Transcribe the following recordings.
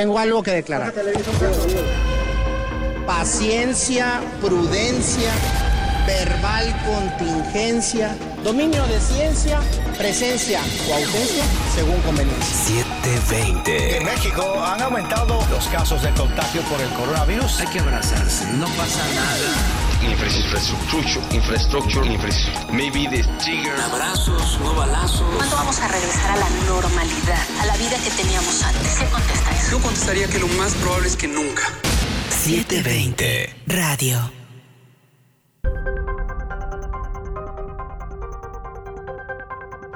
Tengo algo que declarar. Paciencia, prudencia, verbal contingencia, dominio de ciencia, presencia o ausencia según conveniencia. 720. En México han aumentado los casos de contagio por el coronavirus. Hay que abrazarse, no pasa nada. Infrastructure, infrastructure, infrastructure. Maybe the trigger. Abrazos, no balazos. ¿Cuándo vamos a regresar a la normalidad, a la vida que teníamos antes? ¿Qué contesta eso? Yo contestaría que lo más probable es que nunca. 720. Radio.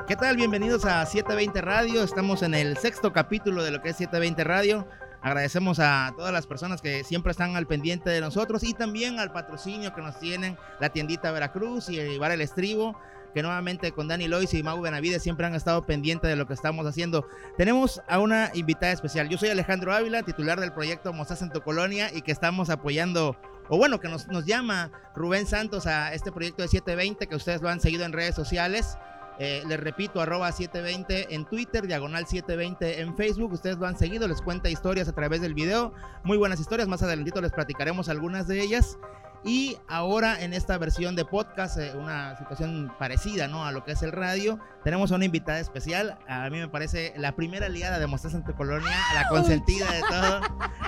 ¿Qué tal? Bienvenidos a 720 Radio. Estamos en el sexto capítulo de lo que es 720 Radio. Agradecemos a todas las personas que siempre están al pendiente de nosotros y también al patrocinio que nos tienen la tiendita Veracruz y el Bar El Estribo, que nuevamente con Dani Lois y Mau Benavides siempre han estado pendientes de lo que estamos haciendo. Tenemos a una invitada especial. Yo soy Alejandro Ávila, titular del proyecto Mozas en tu Colonia y que estamos apoyando o bueno, que nos, nos llama Rubén Santos a este proyecto de 720, que ustedes lo han seguido en redes sociales. Eh, les repito, arroba 720 en Twitter, diagonal 720 en Facebook. Ustedes lo han seguido, les cuenta historias a través del video. Muy buenas historias, más adelantito les platicaremos algunas de ellas. Y ahora en esta versión de podcast, eh, una situación parecida ¿no? a lo que es el radio, tenemos a una invitada especial. A mí me parece la primera aliada de Mostras entre Colonia, la consentida de todo.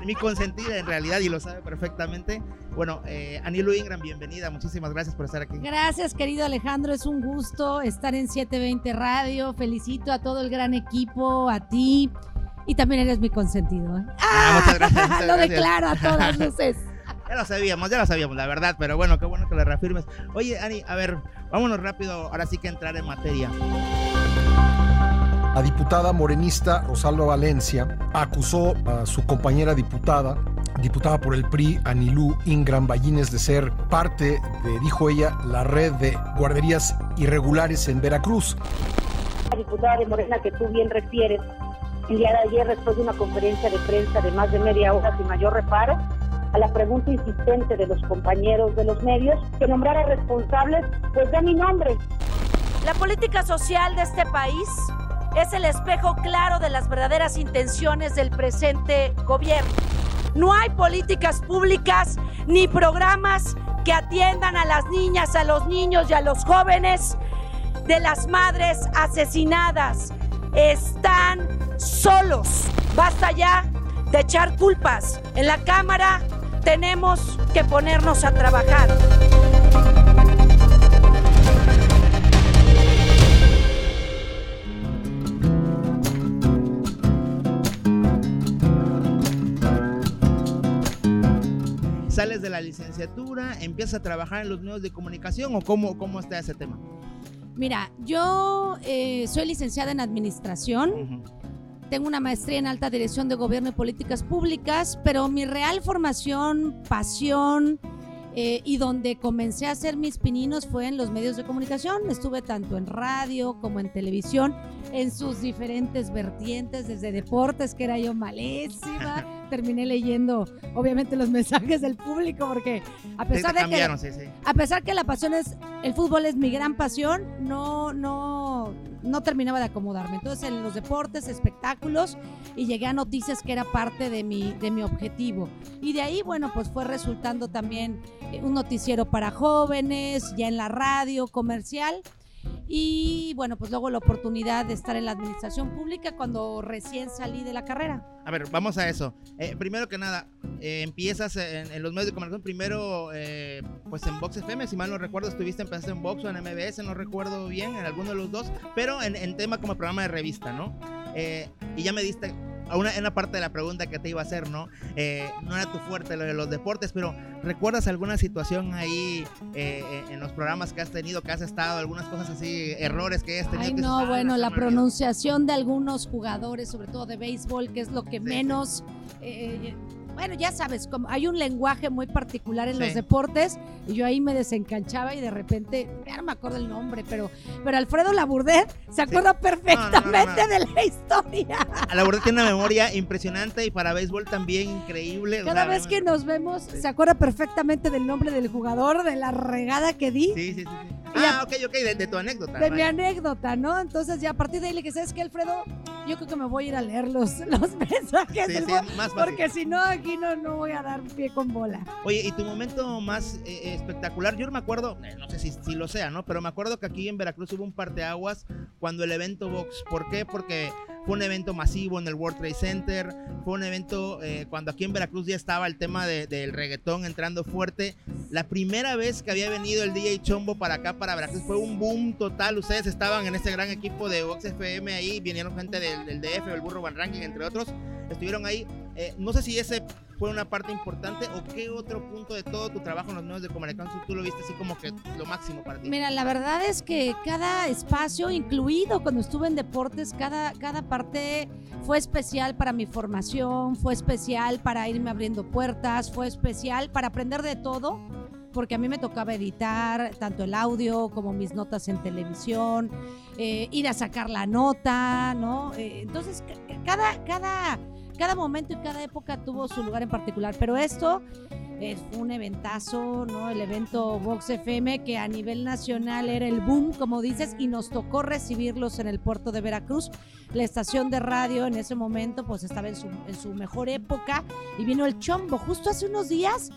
Mi consentida en realidad y lo sabe perfectamente. Bueno, eh, Anilu Ingram, bienvenida. Muchísimas gracias por estar aquí. Gracias, querido Alejandro. Es un gusto estar en 720 Radio. Felicito a todo el gran equipo, a ti. Y también eres mi consentido. ¿eh? Ah, muchas gracias. muchas Lo gracias. declaro a todas luces. Ya lo sabíamos, ya lo sabíamos, la verdad, pero bueno, qué bueno que lo reafirmes. Oye, Ani, a ver, vámonos rápido, ahora sí que entrar en materia. La diputada morenista Rosalba Valencia acusó a su compañera diputada, diputada por el PRI, Anilú Ingram Ballines, de ser parte de, dijo ella, la red de guarderías irregulares en Veracruz. La diputada de Morena que tú bien refieres, el día de ayer después de una conferencia de prensa de más de media hora sin mayor reparo, a la pregunta insistente de los compañeros de los medios que nombrara responsables, pues da mi nombre. La política social de este país es el espejo claro de las verdaderas intenciones del presente gobierno. No hay políticas públicas ni programas que atiendan a las niñas, a los niños y a los jóvenes de las madres asesinadas. Están solos. Basta ya de echar culpas. En la Cámara tenemos que ponernos a trabajar. ¿Sales de la licenciatura, empiezas a trabajar en los medios de comunicación o cómo, cómo está ese tema? Mira, yo eh, soy licenciada en administración. Tengo una maestría en alta dirección de gobierno y políticas públicas, pero mi real formación, pasión eh, y donde comencé a hacer mis pininos fue en los medios de comunicación. Estuve tanto en radio como en televisión, en sus diferentes vertientes, desde deportes, que era yo malísima. Terminé leyendo, obviamente, los mensajes del público, porque a pesar de que cambiaron, sí, sí. a pesar que la pasión es, el fútbol es mi gran pasión, no, no, no terminaba de acomodarme. Entonces en los deportes, espectáculos y llegué a noticias que era parte de mi, de mi objetivo. Y de ahí, bueno, pues fue resultando también eh, un noticiero para jóvenes, ya en la radio comercial. Y bueno, pues luego la oportunidad de estar en la administración pública cuando recién salí de la carrera. A ver, vamos a eso. Eh, primero que nada, eh, empiezas en, los medios de comunicación, primero eh, pues en Vox FM, si mal no recuerdo, estuviste, empezaste en Vox o en MBS, no recuerdo bien, en alguno de los dos, pero en, en tema como programa de revista, ¿no? Y ya me diste una, en una parte de la pregunta que te iba a hacer, ¿no? Eh, no era tu fuerte lo de los deportes, pero ¿recuerdas alguna situación ahí eh, eh, en los programas que has tenido, que has estado, algunas cosas así, errores que has tenido? Ay, que no, dices, "Ah, bueno, la me olvidó"? pronunciación de algunos jugadores, sobre todo de béisbol, que es lo que menos... eh, bueno, ya sabes, como hay un lenguaje muy particular en Sí. los deportes y yo ahí me desencanchaba y de repente, ya no me acuerdo el nombre, pero, pero Alfredo Laburdet se acuerda perfectamente de la historia. A la verdad tiene una memoria impresionante y para béisbol también increíble. o Cada sea, vez que nos vemos, se acuerda perfectamente del nombre del jugador, de la regada que di. Sí, sí, sí. a- Ah, ok, ok, de, de tu anécdota. de mi anécdota, ¿no? Entonces ya a partir de ahí le dije, ¿sabes qué, Alfredo? Yo creo que me voy a ir a leer los, los mensajes Sí, del sí, más porque si no, aquí no, no voy a dar pie con bola. Oye, y tu momento más eh, espectacular, yo me acuerdo, eh, no sé si, si lo sea, ¿no? Pero me acuerdo que aquí en Veracruz hubo un parteaguas cuando el evento Vox. ¿Por qué? Porque fue un evento masivo en el World Trade Center, fue un evento eh, cuando aquí en Veracruz ya estaba el tema de- del reggaetón entrando fuerte. La primera vez que había venido el DJ Chombo para acá, para Veracruz, fue un boom total. Ustedes estaban en este gran equipo de Vox FM ahí, vinieron gente del, del DF, el Burro Van Ranking, entre otros. Estuvieron ahí. Eh, no sé si ese fue una parte importante o qué otro punto de todo tu trabajo en los medios de comunicación tú lo viste así como que lo máximo para ti. Mira, la verdad es que cada espacio, incluido cuando estuve en deportes, cada, cada parte fue especial para mi formación, fue especial para irme abriendo puertas, fue especial para aprender de todo, porque a mí me tocaba editar tanto el audio como mis notas en televisión, eh, ir a sacar la nota, ¿no? Eh, entonces, ca- cada, cada, cada momento y cada época tuvo su lugar en particular, pero esto fue un eventazo, ¿no? El evento Vox FM que a nivel nacional era el boom, como dices, y nos tocó recibirlos en el puerto de Veracruz. La estación de radio en ese momento pues estaba en su, en su mejor época y vino el chombo. Justo hace unos días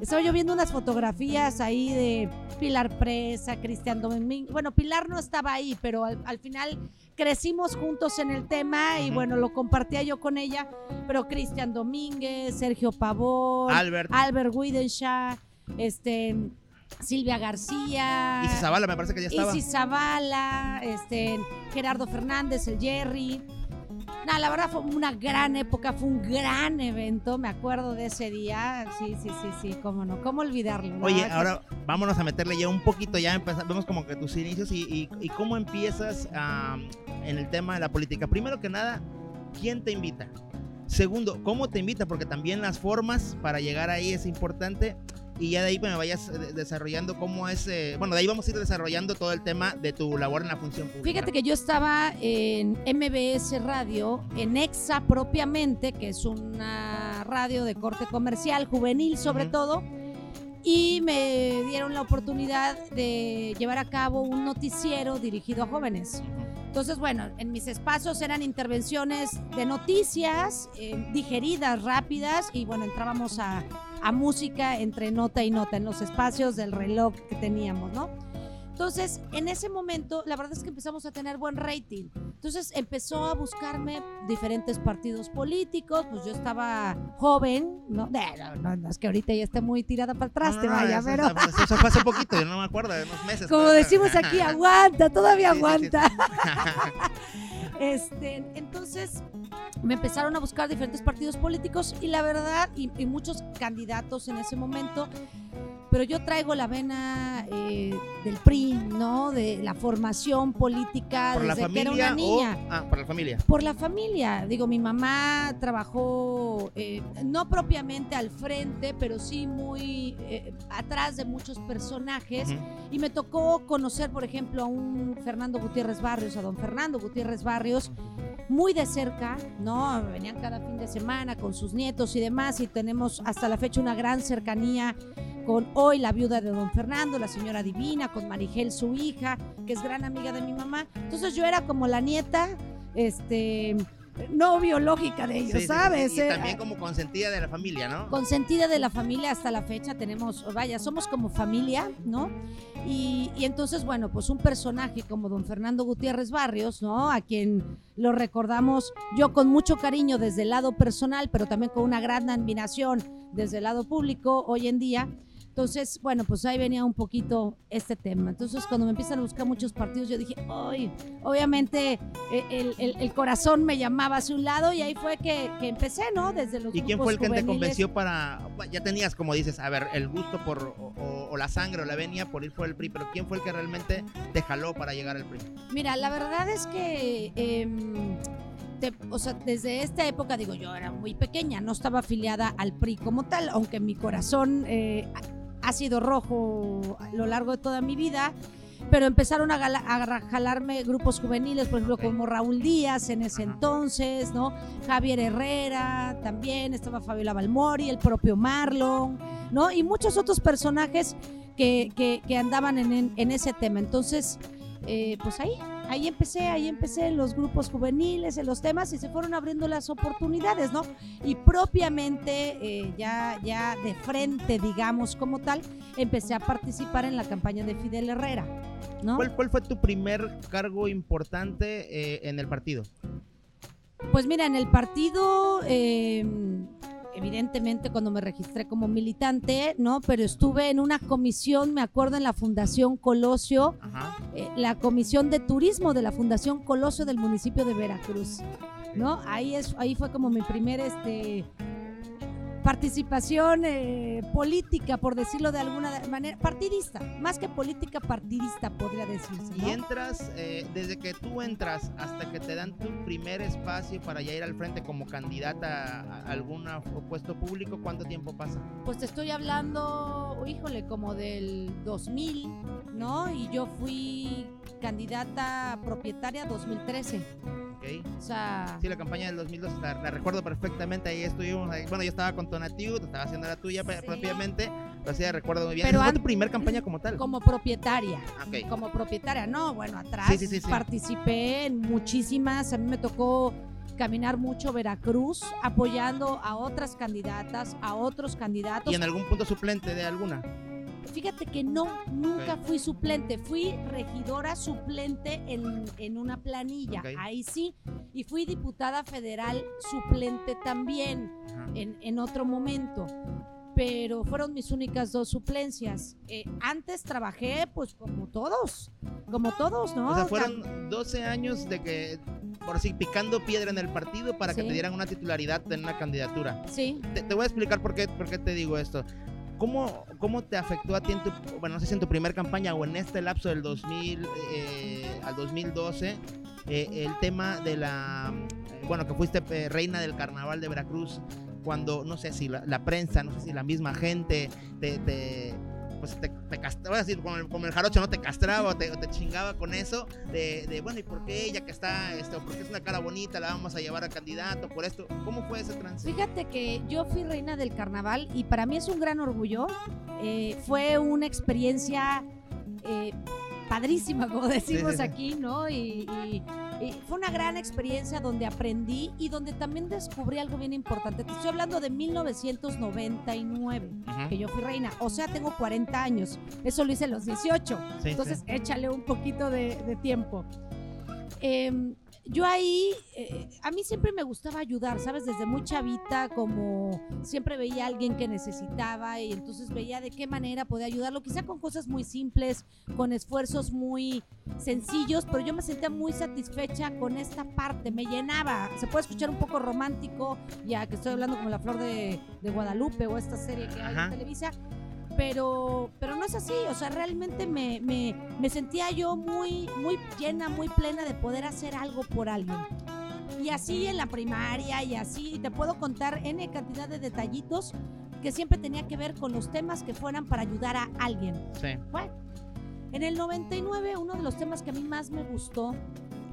estaba yo viendo unas fotografías ahí de Pilar Presa, Cristian Domínguez. Bueno, Pilar no estaba ahí, pero al final crecimos juntos en el tema y bueno, lo compartía yo con ella, pero Cristian Domínguez, Sergio Pavón, Albert. Albert Widenshaw, este, Silvia García. Isis Zavala me parece que ya estaba. Isis Zavala, este, Gerardo Fernández, el Jerry. Nada, la verdad fue una gran época, fue un gran evento, me acuerdo de ese día. Sí, sí, sí, sí, cómo no, cómo olvidarlo. Oye, verdad ahora vámonos a meterle ya un poquito, ya empezamos, vemos como que tus inicios y, y- y cómo empiezas en el tema de la política. Primero que nada, ¿quién te invita? Segundo, ¿cómo te invita? Porque también las formas para llegar ahí es importante. Y ya de ahí me vayas eh, desarrollando cómo es, eh, bueno, de ahí vamos a ir desarrollando todo el tema de tu labor en la función pública. Fíjate que yo estaba en MBS Radio, en EXA propiamente, que es una radio de corte comercial, juvenil sobre Ujú. todo, y me dieron la oportunidad de llevar a cabo un noticiero dirigido a jóvenes. Entonces, bueno, en mis espacios eran intervenciones de noticias, eh, digeridas, rápidas, y bueno, entrábamos a, a música entre nota y nota en los espacios del reloj que teníamos, ¿no? Entonces, en ese momento, la verdad es que empezamos a tener buen rating. Entonces, empezó a buscarme diferentes partidos políticos. Pues yo estaba joven, ¿no? No, no, no, es que ahorita ya esté muy tirada para atrás, te vaya, eso, pero. eso- eso fue hace poquito, yo no me acuerdo, de unos meses. Como pero- decimos aquí, aguanta, todavía Sí, sí, sí. aguanta. Este, entonces me empezaron a buscar diferentes partidos políticos y la verdad, y, muchos candidatos en ese momento, pero yo traigo la vena eh, del PRI, ¿no? De la formación política ¿Por la desde que era familia una niña. o...? Ah, por la familia. Por la familia. Digo, mi mamá trabajó eh, no propiamente al frente, pero sí muy eh, atrás de muchos personajes. Y me tocó conocer, por ejemplo, a un Fernando Gutiérrez Barrios, a don Fernando Gutiérrez Barrios, muy de cerca, ¿no? Venían cada fin de semana con sus nietos y demás, y tenemos hasta la fecha una gran cercanía con hoy la viuda de don Fernando, la señora Divina, con Marigel, su hija, que es gran amiga de mi mamá. Entonces yo era como la nieta, este, no biológica de ellos, Sí, sí, sí, ¿sabes? Y Eh, también como consentida de la familia, ¿no? consentida de la familia hasta la fecha tenemos, vaya, somos como familia, ¿no? Y, y entonces, bueno, pues un personaje como don Fernando Gutiérrez Barrios, ¿no? A quien lo recordamos yo con mucho cariño desde el lado personal, pero también con una gran admiración desde el lado público hoy en día. Entonces, bueno, pues ahí venía un poquito este tema. Entonces, cuando me empiezan a buscar muchos partidos, yo dije, ¡ay! Obviamente eh, el, el- el corazón me llamaba hacia un lado y ahí fue que, que empecé, ¿no? Desde los ¿Y quién fue el que te convenció para.? Ya tenías, como dices, a ver, el gusto por. O, o- o la sangre o la venia por ir por el PRI, pero ¿quién fue el que realmente te jaló para llegar al PRI? Mira, la verdad es que, te- o sea, desde esta época, digo, yo era muy pequeña, no estaba afiliada al PRI como tal, aunque mi corazón eh, ha sido rojo a lo largo de toda mi vida. Pero empezaron a, jalarme grupos juveniles, por ejemplo, como Raúl Díaz en ese entonces, ¿no? Javier Herrera también, estaba Fabiola Balmori, el propio Marlon, ¿no? Y muchos otros personajes que, que- que andaban en, en- en ese tema. Entonces, eh, pues ahí, ahí empecé, ahí empecé en los grupos juveniles, en los temas y se fueron abriendo las oportunidades, ¿no? Y propiamente, eh, ya, ya de frente, digamos, como tal, empecé a participar en la campaña de Fidel Herrera, ¿no? ¿Cuál, cuál fue tu primer cargo importante eh, en el partido? Pues mira, en el partido, eh, evidentemente cuando me registré como militante, ¿no? Pero estuve en una comisión, me acuerdo, en la Fundación Colosio, eh, la comisión de turismo de la Fundación Colosio del municipio de Veracruz, ¿no? Ahí, es, ahí fue como mi primer, este participación eh, política, por decirlo de alguna manera, partidista, más que política partidista podría decirse. Y entras, eh, desde que tú entras hasta que te dan tu primer espacio para ya ir al frente como candidata a algún puesto público, ¿cuánto tiempo pasa? Pues te estoy hablando, híjole, como del 2000, ¿no? Y yo fui candidata propietaria 2013. O sea... Sí, la campaña del 2002 la, recuerdo perfectamente, ahí estuvimos, bueno, yo estaba con Tonatiu, estaba haciendo la tuya propiamente, pero sí, recuerdo muy bien. Pero ¿Fue tu primer campaña como tal? Como propietaria, como propietaria, no, bueno, atrás participé en muchísimas, a mí me tocó caminar mucho Veracruz apoyando a otras candidatas, a otros candidatos. ¿Y en algún punto suplente de alguna? Fíjate que no, nunca fui suplente, fui regidora suplente en, una planilla, ahí sí, y fui diputada federal suplente también en, otro momento pero fueron mis únicas dos suplencias. Eh, antes trabajé, pues como todos, como todos, ¿no? O sea, fueron 12 años de que, por así, picando piedra en el partido para que te dieran una titularidad en una candidatura. Sí. Te, te, voy a explicar por qué, por qué te digo esto. ¿Cómo, ¿Cómo te afectó a ti en tu, bueno, no sé si en tu primer campaña o en este lapso del 2000 eh, al 2012, eh, el tema de la, eh, bueno, que fuiste reina del carnaval de Veracruz, cuando, no sé si la, prensa, no sé si la misma gente te pues te, te castraba, así como el, como el, jarocho, ¿no? Te castraba te, te chingaba con eso, de, de, bueno, ¿y por qué ella que está, esto, porque es una cara bonita, la vamos a llevar a candidato, por esto? ¿Cómo fue ese trance? Fíjate que yo fui reina del carnaval y para mí es un gran orgullo. Eh, fue una experiencia eh, padrísima, como decimos aquí, ¿no? y fue una gran experiencia donde aprendí y donde también descubrí algo bien importante. Te estoy hablando de 1999, que yo fui reina. O sea, tengo 40 años. Eso lo hice a los 18. Entonces, échale un poquito de, de tiempo. Eh, yo ahí, eh, a mí siempre me gustaba ayudar, ¿sabes? Desde muy chavita, como siempre veía a alguien que necesitaba y entonces veía de qué manera podía ayudarlo, quizá con cosas muy simples, con esfuerzos muy sencillos, pero yo me sentía muy satisfecha con esta parte, me llenaba. Se puede escuchar un poco romántico, ya que estoy hablando como La Flor de, Guadalupe o esta serie que hay en Televisa, pero, pero no es así, o sea, realmente me, me, me, sentía yo muy, muy llena, muy plena de poder hacer algo por alguien. Y así en la primaria y así, te puedo contar N cantidad de detallitos que siempre tenía que ver con los temas que fueran para ayudar a alguien. Sí. Bueno, en el 99 uno de los temas que a mí más me gustó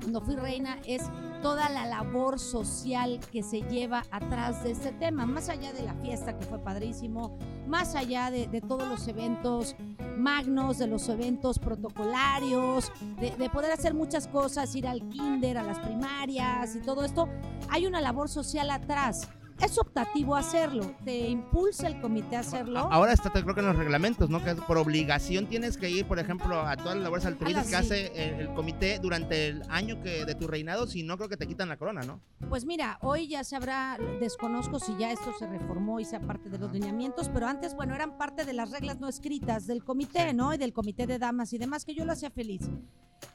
cuando fui reina es toda la labor social que se lleva atrás de este tema, más allá de la fiesta que fue padrísimo, más allá de, todos los eventos magnos, de los eventos protocolarios, de, de, poder hacer muchas cosas, ir al kinder, a las primarias y todo esto, hay una labor social atrás es optativo hacerlo, te impulsa el comité a hacerlo. Ahora está, creo que en los reglamentos, ¿no? Que por obligación tienes que ir, por ejemplo, a todas las labores altruistas que hace el, comité durante el año que de tu reinado, si no creo que te quitan la corona, ¿no? Pues mira, hoy ya se habrá, desconozco si ya esto se reformó y sea parte de los lineamientos, pero antes, bueno, eran parte de las reglas no escritas del comité, ¿no? Y del comité de damas y demás, que yo lo hacía feliz.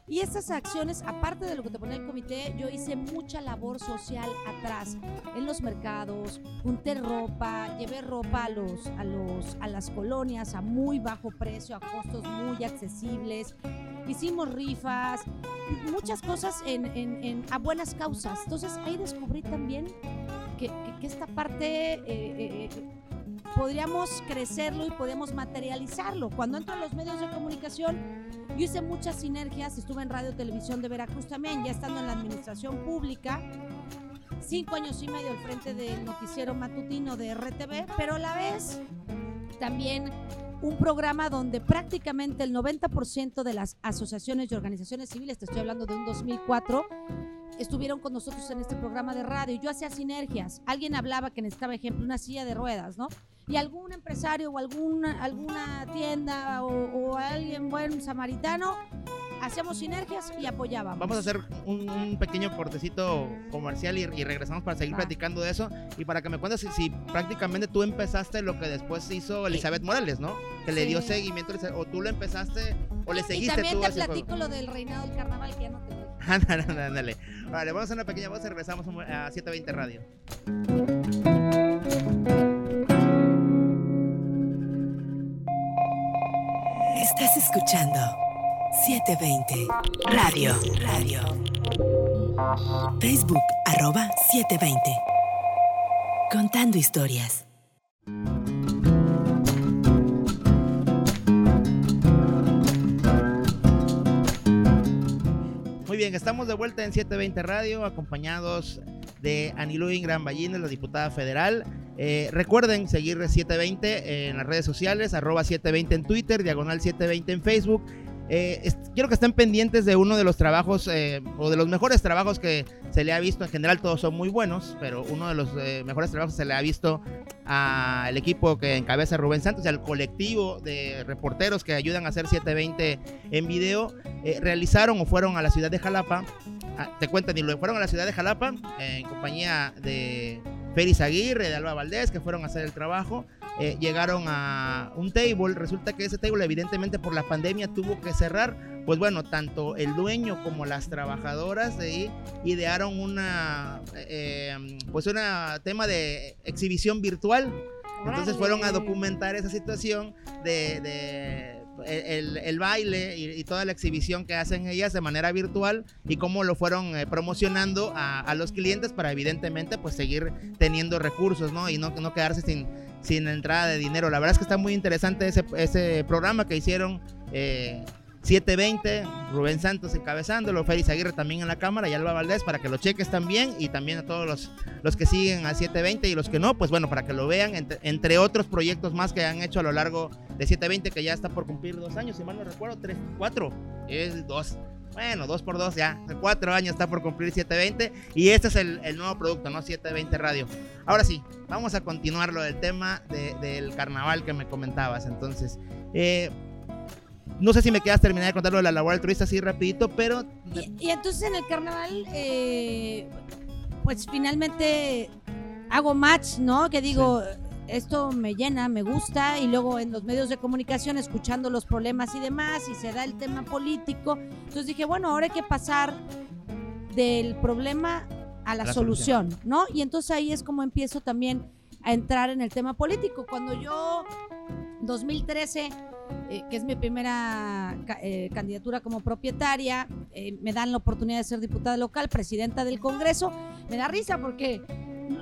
Y estas acciones, aparte de lo que te ponía el comité, yo hice mucha labor social atrás, en los mercados, junté ropa, llevé ropa a, los, a, los, a las colonias a muy bajo precio, a costos muy accesibles. Hicimos rifas, muchas cosas en, en, a buenas causas. Entonces ahí descubrí también que, que, esta parte eh, eh, eh, podríamos crecerlo y podemos materializarlo. Cuando entro a los medios de comunicación, yo hice muchas sinergias, estuve en Radio Televisión de Veracruz también, ya estando en la administración pública, cinco años y medio al frente del noticiero matutino de RTV, pero a la vez también un programa donde prácticamente el 90% de las asociaciones y organizaciones civiles, te estoy hablando de un 2004, estuvieron con nosotros en este programa de radio. Yo hacía sinergias. Alguien hablaba que necesitaba, ejemplo, una silla de ruedas, ¿no? Y algún empresario o alguna, alguna tienda o, o alguien buen samaritano hacíamos sinergias y apoyábamos. Vamos a hacer un, un pequeño cortecito comercial y, y regresamos para seguir Va. platicando de eso y para que me cuentes si, si prácticamente tú empezaste lo que después hizo Elizabeth Morales, ¿no? Que le Sí. dio seguimiento o tú lo empezaste o le Y seguiste también tú te platico lo del reinado del carnaval que ya no te doy. Ándale, ándale, ándale. Vale, vamos a hacer una pequeña pausa y regresamos a 720 Radio. Estás escuchando 720 Radio. Radio. Facebook arroba 720. Contando historias. Muy bien, estamos de vuelta en 720 Radio, acompañados de Anilú Ingram Ballines, la diputada federal. Eh, recuerden seguir 720 en las redes sociales, arroba 720 en Twitter, diagonal 720 en Facebook. Eh, quiero que estén pendientes de uno de los trabajos eh, o de los mejores trabajos que se le ha visto. En general todos son muy buenos, pero uno de los eh, mejores trabajos se le ha visto al equipo que encabeza Rubén Santos y al colectivo de reporteros que ayudan a hacer 720 en video. eh, realizaron o fueron a la ciudad de Jalapa. Ah, te cuentan, y lo fueron a la ciudad de Jalapa en compañía de Félix Aguirre, de Alba Valdés, que fueron a hacer el trabajo. Eh, llegaron a un table. Resulta que ese table, evidentemente, por la pandemia tuvo que cerrar. Pues bueno, tanto el dueño como las trabajadoras de ahí idearon una, eh, pues una tema de exhibición virtual. Entonces fueron a documentar esa situación de, de el, el baile y, y toda la exhibición que hacen ellas de manera virtual y cómo lo fueron eh, promocionando a, a los clientes para evidentemente pues seguir teniendo recursos, ¿no? Y no, no quedarse sin, sin entrada de dinero. La verdad es que está muy interesante ese, ese programa que hicieron eh, 720, Rubén Santos encabezándolo, Félix Aguirre también en la cámara y Alba Valdés para que lo cheques también y también a todos los, los que siguen a 720 y los que no, pues bueno, para que lo vean, entre, entre otros proyectos más que han hecho a lo largo de 720 que ya está por cumplir dos años, si mal no recuerdo, tres, cuatro, es dos. Bueno, dos por dos ya. Cuatro años está por cumplir 720. Y este es el, nuevo producto, ¿no? 720 Radio. Ahora sí, vamos a continuar lo del tema de- del carnaval que me comentabas. Entonces, eh, no sé si me quedas terminar de contar lo de la labor altruista así rapidito, pero Y, y entonces en el carnaval, eh, pues finalmente hago match, ¿no? Que digo, esto me llena, me gusta, y luego en los medios de comunicación escuchando los problemas y demás, y se da el tema político. Entonces dije, bueno, ahora hay que pasar del problema a la, La solución, solución. ¿no? Y entonces ahí es como empiezo también a entrar en el tema político. Cuando yo, 2013, eh, que es mi primera eh, candidatura como propietaria, eh, me dan la oportunidad de ser diputada local, presidenta del Congreso, me da risa porque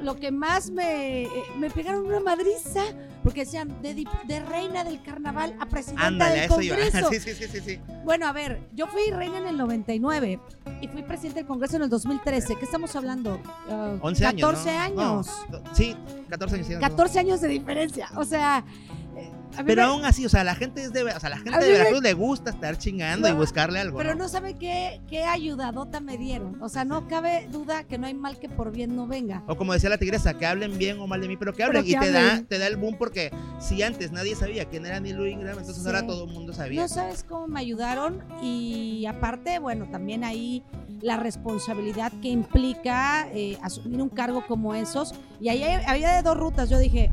lo que más me, eh, me pegaron una madriza, porque decían de, de reina del carnaval a presidenta ándale, del. Congreso. Sí, sí, sí. Bueno, a ver, yo fui reina en el 99 y fui presidente del Congreso en el 2013. ¿Qué estamos hablando? Ah, 11 años. 14 ¿no? años. No, sí, 14 años. sí, no. 14 años de diferencia. O sea, Pero me- aún así, o sea, la gente es de, o sea, la gente de me- Veracruz le gusta estar chingando y buscarle algo. Pero ¿no? no sabe qué, qué ayudadota me dieron. O sea, no cabe duda que no hay mal que por bien no venga. O como decía la tigresa, que hablen bien o mal de mí, pero que Pero hablen. que y te da, te da el boom porque si antes nadie sabía quién era Neil Ingram, entonces Sí. ahora todo el mundo sabía. No sabes cómo me ayudaron y aparte, bueno, también ahí la responsabilidad que implica eh, asumir un cargo como esos. Y ahí había de dos rutas. Yo dije,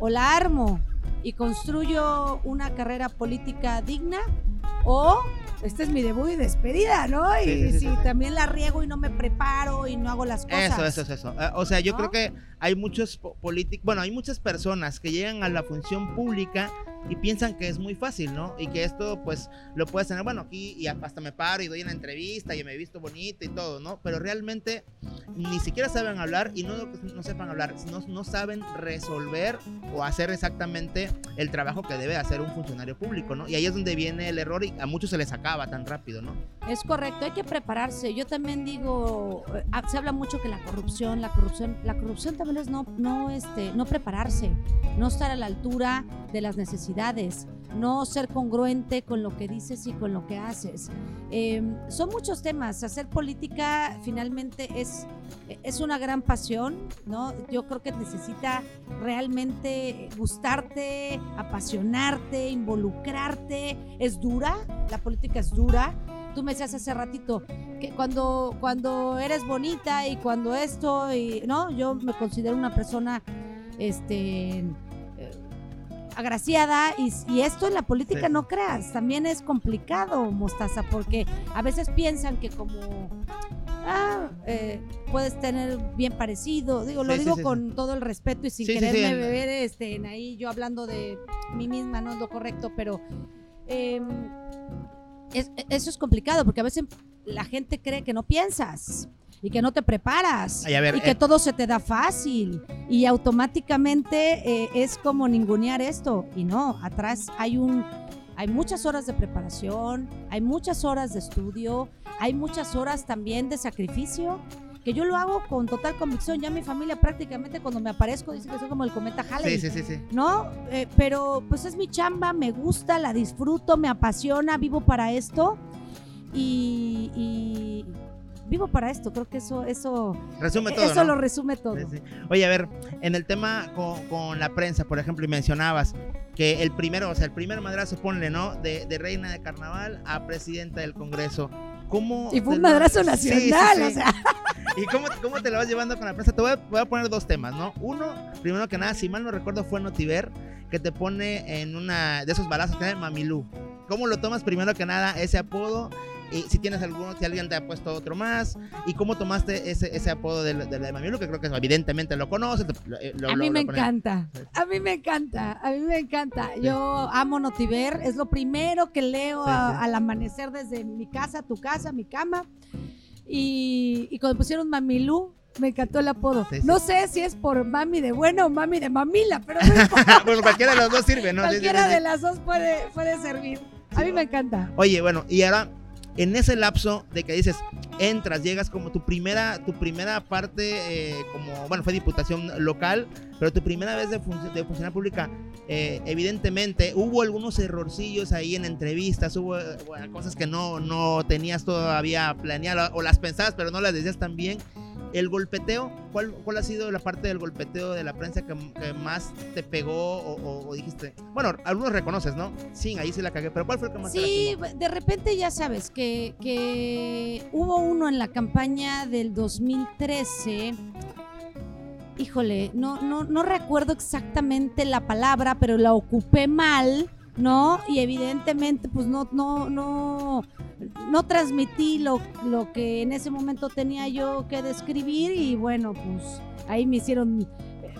o la armo y construyo una carrera política digna o este es mi debut y despedida, ¿no? Y Sí, sí, sí, si también la riego y no me preparo y no hago las cosas. Eso, eso, eso. Ah, O sea, yo ¿No? creo que hay muchos políticos, bueno, hay muchas personas que llegan a la función pública y piensan que es muy fácil, ¿no? Y que esto, pues, lo puedes tener, bueno, aquí y hasta me paro y doy una entrevista y me he visto bonito y todo, ¿no? Pero realmente ni siquiera saben hablar y no no sepan hablar, sino no saben resolver o hacer exactamente el trabajo que debe hacer un funcionario público, ¿no? Y ahí es donde viene el error y a muchos se les acaba tan rápido, ¿no? Es correcto, hay que prepararse. Yo también digo, eh, ah, se habla mucho que la corrupción, la corrupción, la corrupción también es no, no, este, no prepararse, no estar a la altura de las necesidades, no ser congruente con lo que dices y con lo que haces. Em, son muchos temas. Hacer política finalmente es, es una gran pasión, ¿no? Yo creo que necesita realmente gustarte, apasionarte, involucrarte. Es dura, la política es dura. Tú me decías hace ratito que cuando, cuando eres bonita y cuando esto, y, ¿no? Yo me considero una persona, este agraciada y, esto en la política no creas, también es complicado, Mostaza, porque a veces piensan que como ah, eh, puedes tener bien parecido, digo, lo digo con todo el respeto y sin quererme beber este, en ahí yo hablando de mí misma, no es lo correcto, pero em, eso es complicado porque a veces la gente cree que no piensas y que no te preparas y que eh. todo se te da fácil y automáticamente eh, es como ningunear esto y no, atrás hay un hay muchas horas de preparación, hay muchas horas de estudio, hay muchas horas también de sacrificio que yo lo hago con total convicción. Ya mi familia prácticamente cuando me aparezco dice que soy como el cometa Halley. Sí, sí, sí, ¿No? Eh, pero pues es mi chamba, me gusta, la disfruto, me apasiona, vivo para esto. y, vivo para esto. Creo que eso, eso, resume todo, eso lo resume todo. Oye, a ver, en el tema con, la prensa, por ejemplo, y mencionabas que el primero, o sea, el primer madrazo, ponle, ¿no? De, reina de carnaval a presidenta del Congreso. ¿Cómo y fue un madrazo nacional, o sea. ¿Y cómo, cómo, te lo vas llevando con la prensa? Te voy a, voy a, poner dos temas, ¿no? Uno, primero que nada, si mal no recuerdo, fue Notiver, que te pone en una de esos balazos que Mamilú. ¿Cómo lo tomas primero que nada ese apodo? Y si tienes alguno, si alguien te ha puesto otro más, y cómo tomaste ese, ese apodo de, de, de Mamilu, que creo que evidentemente lo conoces. Eh, a mí me encanta, a mí me encanta, a mí me encanta. Yo amo Notiver, es lo primero que leo al amanecer desde mi casa, tu casa, mi cama. Y, y cuando pusieron Mamilú, me encantó el apodo. No sé si es por mami de bueno o mami de mamila, pero bueno, cualquiera de las dos sirve, ¿no? Cualquiera de las dos puede, puede servir. A mí me encanta. Oye, bueno, y ahora en ese lapso de que dices, entras, llegas como tu primera, tu primera parte, eh, como, bueno, fue diputación local, pero tu primera vez de, de funcionar pública, eh, evidentemente hubo algunos errorcillos ahí en entrevistas, hubo cosas que no, no tenías todavía planeado o las pensabas, pero no las decías tan bien. El golpeteo, ¿cuál, ¿cuál ha sido la parte del golpeteo de la prensa que, más te pegó o, dijiste? Bueno, algunos reconoces, ¿no? Sí, ahí sí la cagué, pero ¿cuál fue el que más Sí, de repente ya sabes que, que hubo uno en la campaña del 2013 híjole, no, no, no recuerdo exactamente la palabra, pero la ocupé mal, ¿no? Y evidentemente, pues no, no, no, no transmití lo, lo que en ese momento tenía yo que describir y bueno, pues ahí me hicieron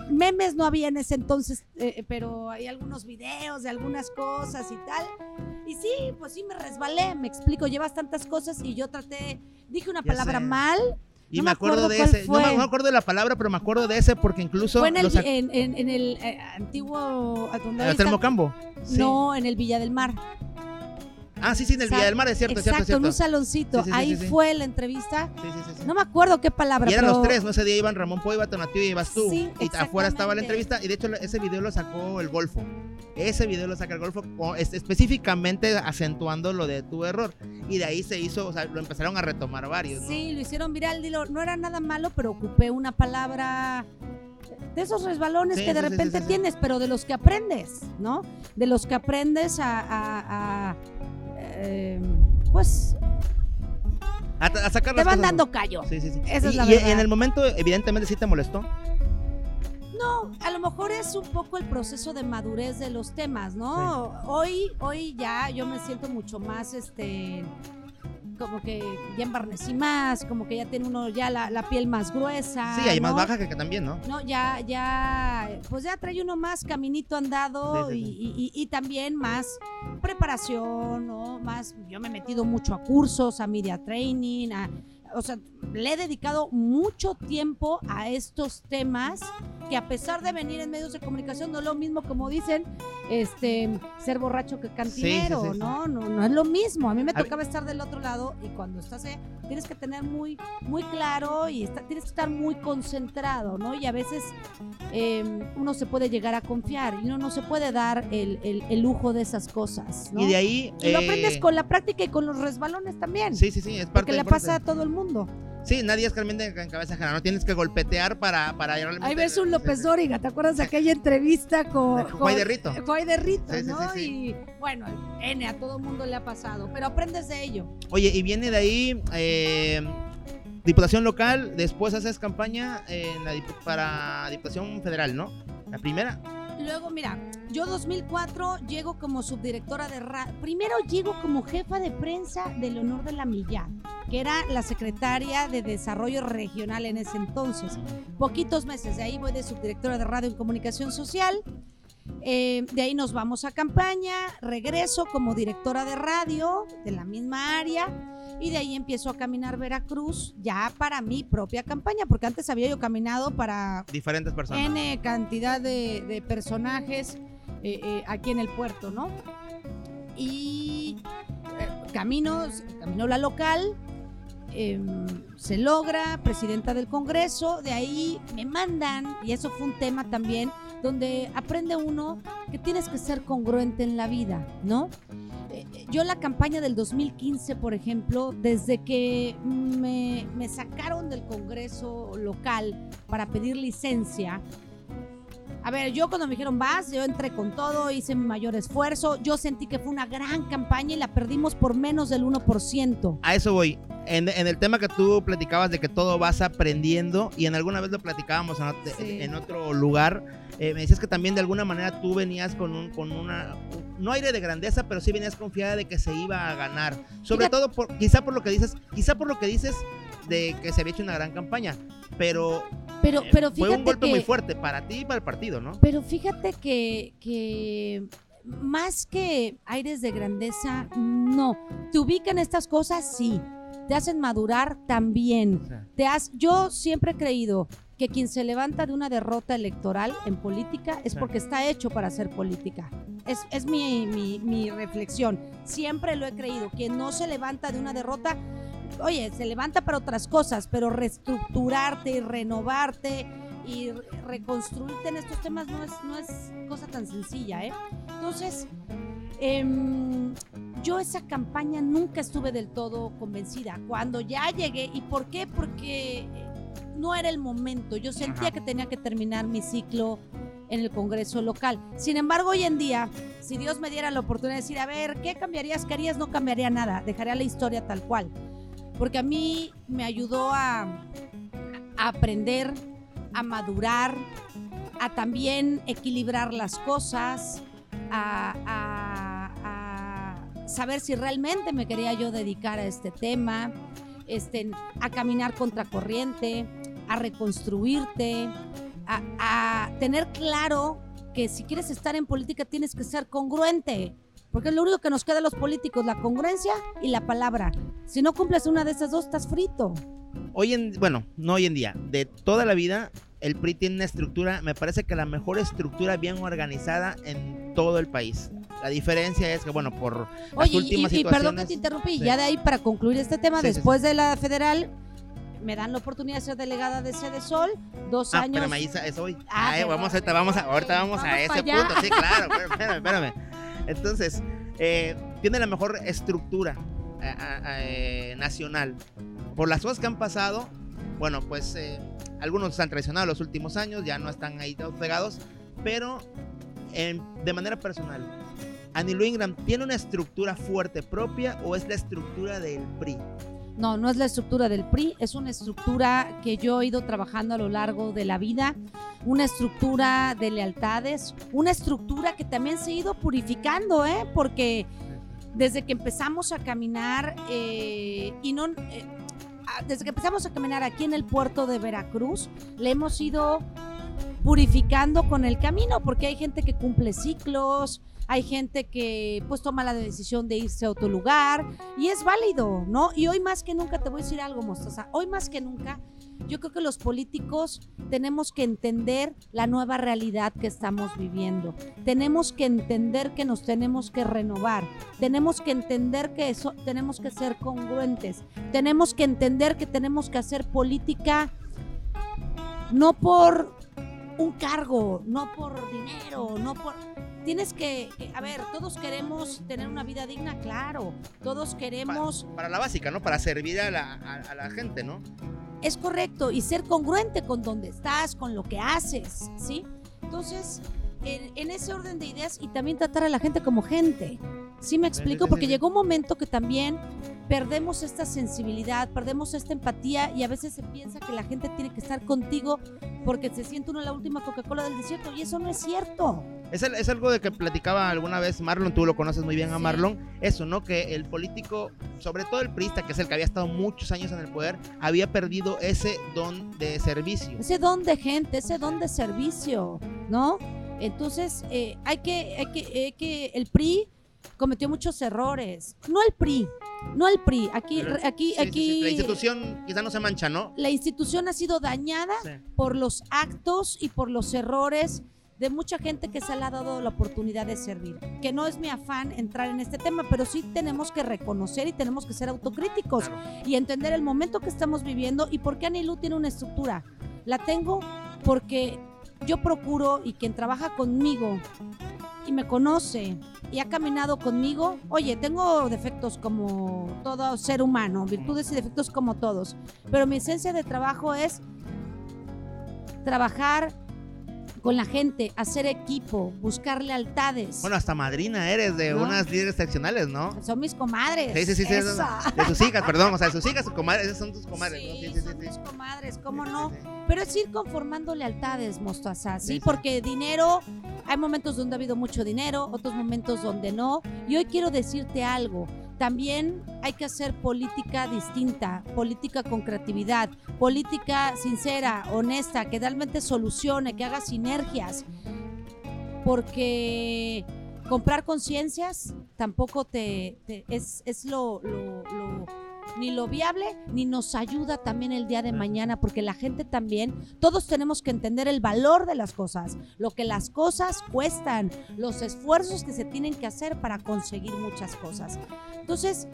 memes no había en ese entonces, eh, pero hay algunos videos de algunas cosas y tal. Y sí, pues sí me resbalé, me explico, llevas tantas cosas y yo traté, dije una palabra mal. Y me, acuerdo, de ese, no me acuerdo de la palabra, pero me acuerdo de ese porque incluso... Fue en el, en, el eh, antiguo... ¿El Termocambo? No, en el Villa del Mar. Ah, sí, sí, en el Villa del Mar, es cierto, Exacto, cierto, en un saloncito. Ahí fue la entrevista. Sí, sí, sí, No me acuerdo qué palabra. Y eran los tres, ¿no? Ese día iban Ramón Poe, iba Tonatiu y ibas tú. y afuera estaba la entrevista. Y de hecho, ese video lo sacó el Golfo. Ese video lo saca el Golfo específicamente acentuando lo de tu error. Y de ahí se hizo, o sea, lo empezaron a retomar varios. Sí, lo hicieron viral. Dilo, no era nada malo, pero ocupé una palabra de esos resbalones que de repente tienes, pero de los que aprendes, ¿no? De los que aprendes a eh, pues a, sacar te van dando callo. Sí, sí, sí. y, en el momento, evidentemente, sí te molestó. No, a lo mejor es un poco el proceso de madurez de los temas, ¿no? Hoy, hoy ya yo me siento mucho más, este, como que ya embarnecí más, como que ya tiene uno ya la, piel más gruesa. Sí, hay más baja que, también, ¿no? No, ya, ya, pues ya trae uno más caminito andado y, también más preparación, ¿no? Más, yo me he metido mucho a cursos, a media training, a, o sea, le he dedicado mucho tiempo a estos temas que a pesar de venir en medios de comunicación no es lo mismo como dicen este ser borracho que cantinero, ¿no? ¿no? No es lo mismo. A mí me tocaba estar del otro lado y cuando estás eh, tienes que tener muy muy claro y tienes que estar muy concentrado, ¿no? Y a veces em, uno se puede llegar a confiar y uno no se puede dar el, el, lujo de esas cosas, ¿no? Y de ahí y lo aprendes eh, con la práctica y con los resbalones también. Sí, sí, sí, es parte Porque le pasa a todo el mundo. Sí, nadie es realmente en cabeza ajena, no tienes que golpetear para, para. Ahí ves un López Dóriga, ¿te acuerdas de aquella entrevista con... Juay de Rito. Juay de Rito, ¿no? y bueno, N, a todo mundo le ha pasado, pero aprendes de ello. Oye, y viene de ahí... Eh, Diputación local, después haces campaña en la, para Diputación Federal, ¿no? La primera. Luego, mira, yo 2004 llego como subdirectora de radio. Primero llego como jefa de prensa del Honor de la Millán, que era la secretaria de Desarrollo Regional en ese entonces. Poquitos meses de ahí voy de subdirectora de radio en comunicación social. Eh, de ahí nos vamos a campaña, regreso como directora de radio de la misma área y de ahí empiezo a caminar Veracruz ya para mi propia campaña, porque antes había yo caminado para diferentes personas. N cantidad de, personajes eh, eh, aquí en el puerto, ¿no? Y camino, camino la local, em, se logra, presidenta del Congreso, de ahí me mandan, y eso fue un tema también, donde aprende uno que tienes que ser congruente en la vida, ¿no? Yo la campaña del 2015, por ejemplo, desde que me, me sacaron del Congreso local para pedir licencia, a ver, yo cuando me dijeron vas, yo entré con todo, hice mi mayor esfuerzo. Yo sentí que fue una gran campaña y la perdimos por menos del 1%. A eso voy. En, el tema que tú platicabas de que todo vas aprendiendo y en alguna vez lo platicábamos en, otro lugar, eh, me decías que también de alguna manera tú venías con, un, con una, no aire de grandeza, pero sí venías confiada de que se iba a ganar. Sobre todo, por, quizá por lo que dices, quizá por lo que dices de que se había hecho una gran campaña, pero pero, eh, pero fue un golpe muy fuerte para ti y para el partido, ¿no? Pero fíjate que, que más que aires de grandeza, no. ¿Te ubican estas cosas? Sí. ¿Te hacen madurar? También. Te has, yo siempre he creído que quien se levanta de una derrota electoral en política es porque está hecho para hacer política. Es, es mi, mi, mi reflexión. Siempre lo he creído. Quien no se levanta de una derrota oye, se levanta para otras cosas, pero reestructurarte y renovarte y reconstruirte en estos temas no es, no es cosa tan sencilla, ¿eh? Entonces, em, yo esa campaña nunca estuve del todo convencida. Cuando ya llegué, ¿y por qué? Porque no era el momento. Yo sentía que tenía que terminar mi ciclo en el Congreso local. Sin embargo, hoy en día, si Dios me diera la oportunidad de decir, a ver, ¿qué cambiarías? ¿Qué harías? No cambiaría nada, dejaría la historia tal cual porque a mí me ayudó a, aprender, a madurar, a también equilibrar las cosas, a, saber si realmente me quería yo dedicar a este tema, este, a caminar contracorriente, a reconstruirte, a tener claro que si quieres estar en política tienes que ser congruente. Porque lo único que nos queda a los políticos, la congruencia y la palabra. Si no cumples una de esas dos, estás frito. Hoy en, bueno, no hoy en día, de toda la vida, el PRI tiene una estructura, me parece que la mejor estructura bien organizada en todo el país. La diferencia es que, bueno, por las últimas y, y perdón que te interrumpí, ya de ahí para concluir este tema, después de la federal, me dan la oportunidad de ser delegada de Sede Sol, dos ah, años. Espérame, Isa, es hoy. Ah, vamos, a, vamos a, ahorita vamos, a ese punto, sí, claro, espérame, espérame. Entonces, eh, tiene la mejor estructura eh, eh, nacional. Por las cosas que han pasado, bueno, pues algunos se han traicionado los últimos años, ya no están ahí todos pegados, pero de manera personal, Anilo Ingram tiene una estructura fuerte propia o es la estructura del PRI? No, no es la estructura del PRI, es una estructura que yo he ido trabajando a lo largo de la vida, una estructura de lealtades, una estructura que también se ha ido purificando, ¿eh? porque desde que empezamos a caminar eh, y no... Eh, desde que empezamos a caminar aquí en el puerto de Veracruz, le hemos ido purificando con el camino, porque hay gente que cumple ciclos, hay gente que pues toma la decisión de irse a otro lugar y es válido, ¿no? Y hoy más que nunca te voy a decir algo, Mostaza, hoy más que nunca yo creo que los políticos tenemos que entender la nueva realidad que estamos viviendo. Tenemos que entender que nos tenemos que renovar. Tenemos que entender que eso, tenemos que ser congruentes. Tenemos que entender que tenemos que hacer política no por un cargo, no por dinero, no por tienes que, a ver, todos queremos tener una vida digna, claro, todos queremos... Para, la básica, ¿no? Para servir a la, a la gente, ¿no? es correcto y ser congruente con donde estás, con lo que haces, ¿sí? Entonces, en, ese orden de ideas y también tratar a la gente como gente. ¿Sí me explico? Porque llegó un momento que también perdemos esta sensibilidad, perdemos esta empatía y a veces se piensa que la gente tiene que estar contigo porque se siente uno la última Coca-Cola del desierto y eso no es cierto. Es, es, algo de que platicaba alguna vez Marlon, tú lo conoces muy bien a Marlon, eso, ¿no? Que el político, sobre todo el priista, que es el que había estado muchos años en el poder, había perdido ese don de servicio. Ese don de gente, ese don de servicio, ¿no? Entonces, eh, hay, que, hay, que, que, el PRI cometió muchos errores. No el PRI, no el PRI. Aquí, aquí, aquí. La institución quizá no se mancha, ¿no? La institución ha sido dañada por los actos y por los errores de mucha gente que se le ha dado la oportunidad de servir. Que no es mi afán entrar en este tema, pero sí tenemos que reconocer y tenemos que ser autocríticos y entender el momento que estamos viviendo y por qué Anilú tiene una estructura. La tengo porque yo procuro y quien trabaja conmigo y me conoce y ha caminado conmigo, oye, tengo defectos como todo ser humano, virtudes y defectos como todos, pero mi esencia de trabajo es trabajar con la gente, hacer equipo, buscar lealtades. Bueno, hasta madrina eres de unas líderes seccionales, ¿no? Son mis comadres. Sí, sí, sí. De sus hijas, perdón. O sea, de sus hijas, sus comadres, esas son tus comadres. Sí, ¿no? sí, son tus comadres, ¿cómo no? Pero es ir conformando lealtades, Mostaza, ¿sí? Porque dinero, hay momentos donde ha habido mucho dinero, otros momentos donde no. Y hoy quiero decirte algo también hay que hacer política distinta, política con creatividad, política sincera, honesta, que realmente solucione, que haga sinergias. Porque comprar conciencias tampoco te, es, es lo, lo ni lo viable, ni nos ayuda también el día de mañana, porque la gente también, todos tenemos que entender el valor de las cosas, lo que las cosas cuestan, los esfuerzos que se tienen que hacer para conseguir muchas cosas. Entonces,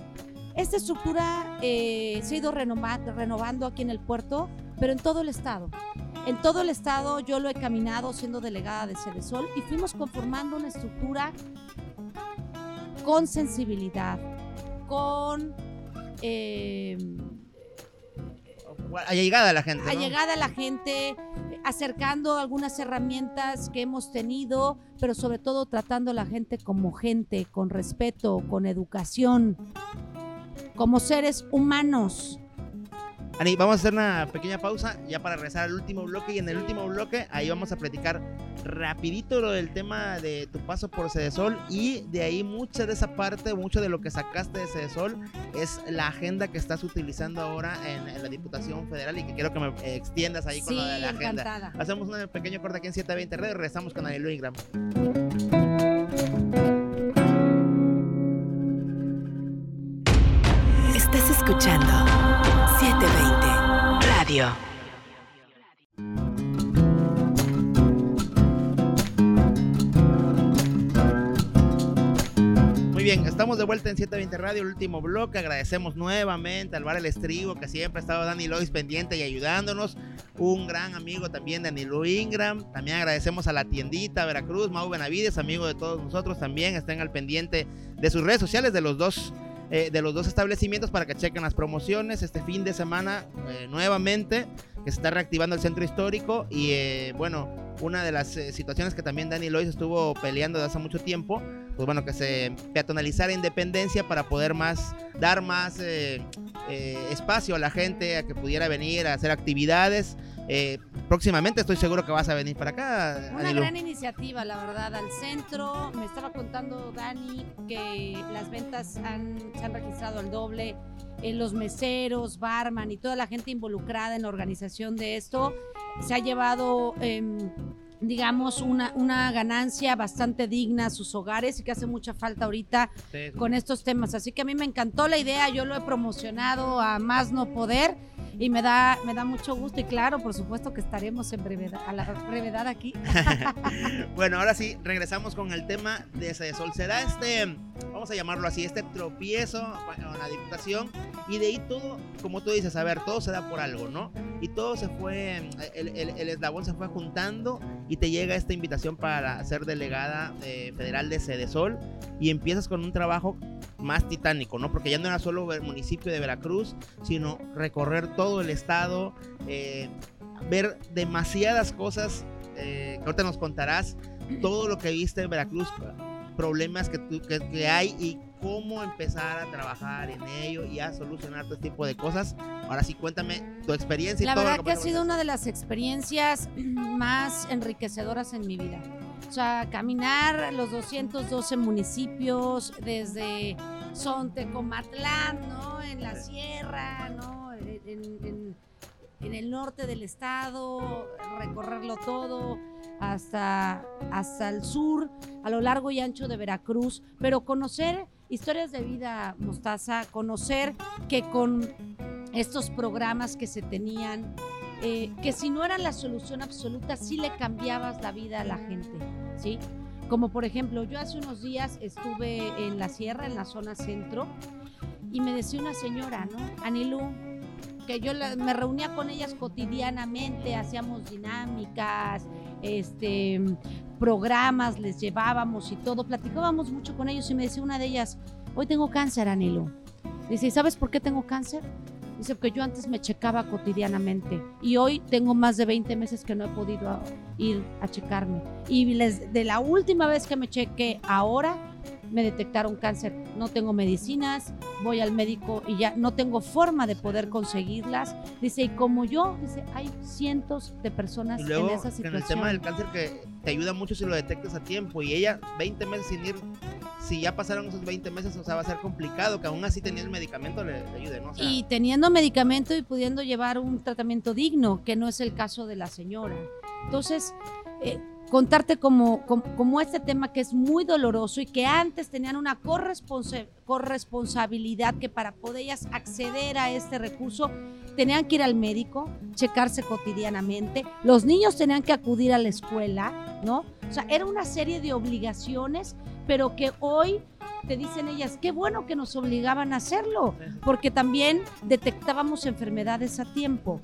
esta estructura eh, se ha ido renovando aquí en el puerto, pero en todo el estado. En todo el estado yo lo he caminado siendo delegada de Cedesol y fuimos conformando una estructura con sensibilidad, con eh, a la gente. a la gente, acercando algunas herramientas que hemos tenido, pero sobre todo tratando a la gente como gente, con respeto, con educación, como seres humanos. Ani, vamos a hacer una pequeña pausa ya para regresar al último bloque y en el último bloque ahí vamos a platicar rapidito lo del tema de tu paso por Cedesol y de ahí mucha de esa parte, mucho de lo que sacaste de Cedesol es la agenda que estás utilizando ahora en, la Diputación Federal y que quiero que me extiendas ahí con lo de la agenda. Hacemos un pequeño corte aquí en 720 Red, regresamos con Anilu Ingram. Radio. Muy bien, estamos de vuelta en 720 Radio, el último bloque. Agradecemos nuevamente al Bar El Estribo, que siempre ha estado Dani Lois pendiente y ayudándonos. Un gran amigo también de Dani Ingram. También agradecemos a la tiendita Veracruz, Mau Benavides, amigo de todos nosotros también. Estén al pendiente de sus redes sociales, de los dos eh, de los dos establecimientos para que chequen las promociones. Este fin de semana, eh, nuevamente, que se está reactivando el centro histórico. Y eh, bueno, una de las situaciones que también Dani Lois estuvo peleando desde hace mucho tiempo, pues bueno, que se peatonalizara Independencia para poder más, dar más espacio a la gente a que pudiera venir a hacer actividades. Eh, próximamente estoy seguro que vas a venir para acá. Una gran iniciativa, la verdad, al centro. Me estaba contando Dani que las ventas han, se han registrado al doble. en los meseros, barman y toda la gente involucrada en la organización de esto se ha llevado em, digamos, una, una ganancia bastante digna a sus hogares y que hace mucha falta ahorita con estos temas. Así que a mí me encantó la idea, yo lo he promocionado a más no poder y me da, me da mucho gusto y claro, por supuesto que estaremos en brevedad, a la brevedad aquí. bueno, ahora sí, regresamos con el tema de Sol. Será este, vamos a llamarlo así, este tropiezo en la diputación y de ahí todo, como tú dices, a ver, todo se da por algo, ¿no? Y todo se fue, el, el, eslabón se fue juntando y te llega esta invitación para ser delegada eh, federal de Sol y empiezas con un trabajo más titánico, ¿no? Porque ya no era solo el municipio de Veracruz, sino recorrer todo el estado, eh, ver demasiadas cosas eh, que ahorita nos contarás, todo lo que viste en Veracruz, problemas que, que, hay y cómo empezar a trabajar en ello y a solucionar todo este tipo de cosas. Ahora sí, cuéntame tu experiencia. Y La verdad que, ha sido una de las experiencias más enriquecedoras en mi vida. O sea, caminar los 212 municipios desde Sontecomatlán, ¿no? En la sierra, ¿no? En, el norte del estado, recorrerlo todo hasta, hasta el sur, a lo largo y ancho de Veracruz, pero conocer historias de vida, Mostaza, conocer que con estos programas que se tenían, eh, que si no eran la solución absoluta, sí le cambiabas la vida a la gente, ¿sí? Como por ejemplo, yo hace unos días estuve en la sierra, en la zona centro, y me decía una señora, ¿no? Anilú, que yo me reunía con ellas cotidianamente, hacíamos dinámicas, este, programas, les llevábamos y todo, platicábamos mucho con ellos y me decía una de ellas, hoy tengo cáncer, Anilú. Dice, ¿sabes por qué tengo cáncer? Dice que yo antes me checaba cotidianamente y hoy tengo más de 20 meses que no he podido ir a checarme. Y les, de la última vez que me chequé ahora, me detectaron cáncer. No tengo medicinas, voy al médico y ya no tengo forma de poder conseguirlas. Dice, y como yo, dice, hay cientos de personas en esa situación. En el tema del cáncer que te ayuda mucho si lo detectas a tiempo y ella 20 meses sin ir si ya pasaron esos 20 meses, o sea, va a ser complicado que aún así teniendo el medicamento le, ayude, ¿no? y teniendo medicamento y pudiendo llevar un tratamiento digno, que no es el caso de la señora. Entonces, eh, contarte como, como, este tema que es muy doloroso y que antes tenían una corresponsabilidad que para poder ellas acceder a este recurso tenían que ir al médico, checarse cotidianamente, los niños tenían que acudir a la escuela, ¿no? O sea, era una serie de obligaciones pero que hoy te dicen ellas, qué bueno que nos obligaban a hacerlo, porque también detectábamos enfermedades a tiempo.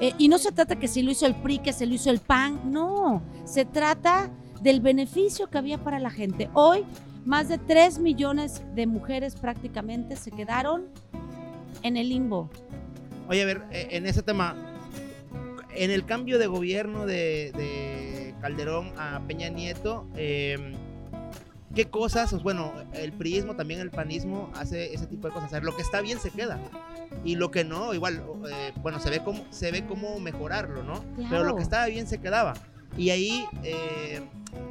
Eh, y no se trata que se lo hizo el PRI, que se lo hizo el PAN, no, se trata del beneficio que había para la gente. Hoy, más de 3 millones de mujeres prácticamente se quedaron en el limbo. Oye, a ver, eh, en ese tema, en el cambio de gobierno de, Calderón a Peña Nieto, eh, qué cosas, pues, bueno, el priismo, también el panismo hace ese tipo de cosas. O sea, lo que está bien se queda. Y lo que no, igual, eh, bueno, se ve cómo, se ve cómo mejorarlo, ¿no? Pero lo que estaba bien se quedaba. Y ahí, eh,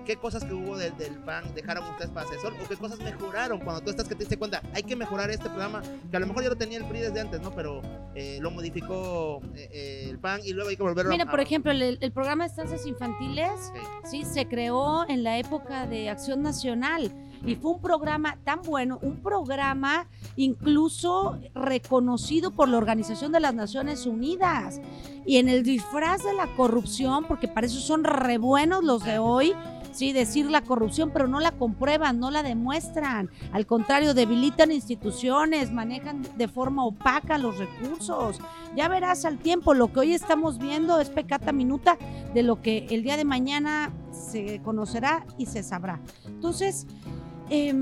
¿qué cosas que hubo del, PAN dejaron ustedes para asesor? ¿O qué cosas mejoraron cuando tú estás que te diste cuenta? Hay que mejorar este programa, que a lo mejor ya lo tenía el PRI desde antes, ¿no? Pero eh, lo modificó eh, el PAN y luego hay que volverlo Mira, por ejemplo, el, programa de estancias infantiles, sí, se creó en la época de Acción Nacional y fue un programa tan bueno, un programa incluso reconocido por la Organización de las Naciones Unidas. Y en el disfraz de la corrupción, porque para eso son re buenos los de hoy, sí, decir la corrupción, pero no la comprueban, no la demuestran. Al contrario, debilitan instituciones, manejan de forma opaca los recursos. Ya verás al tiempo, lo que hoy estamos viendo es pecata minuta de lo que el día de mañana se conocerá y se sabrá. Entonces, eh,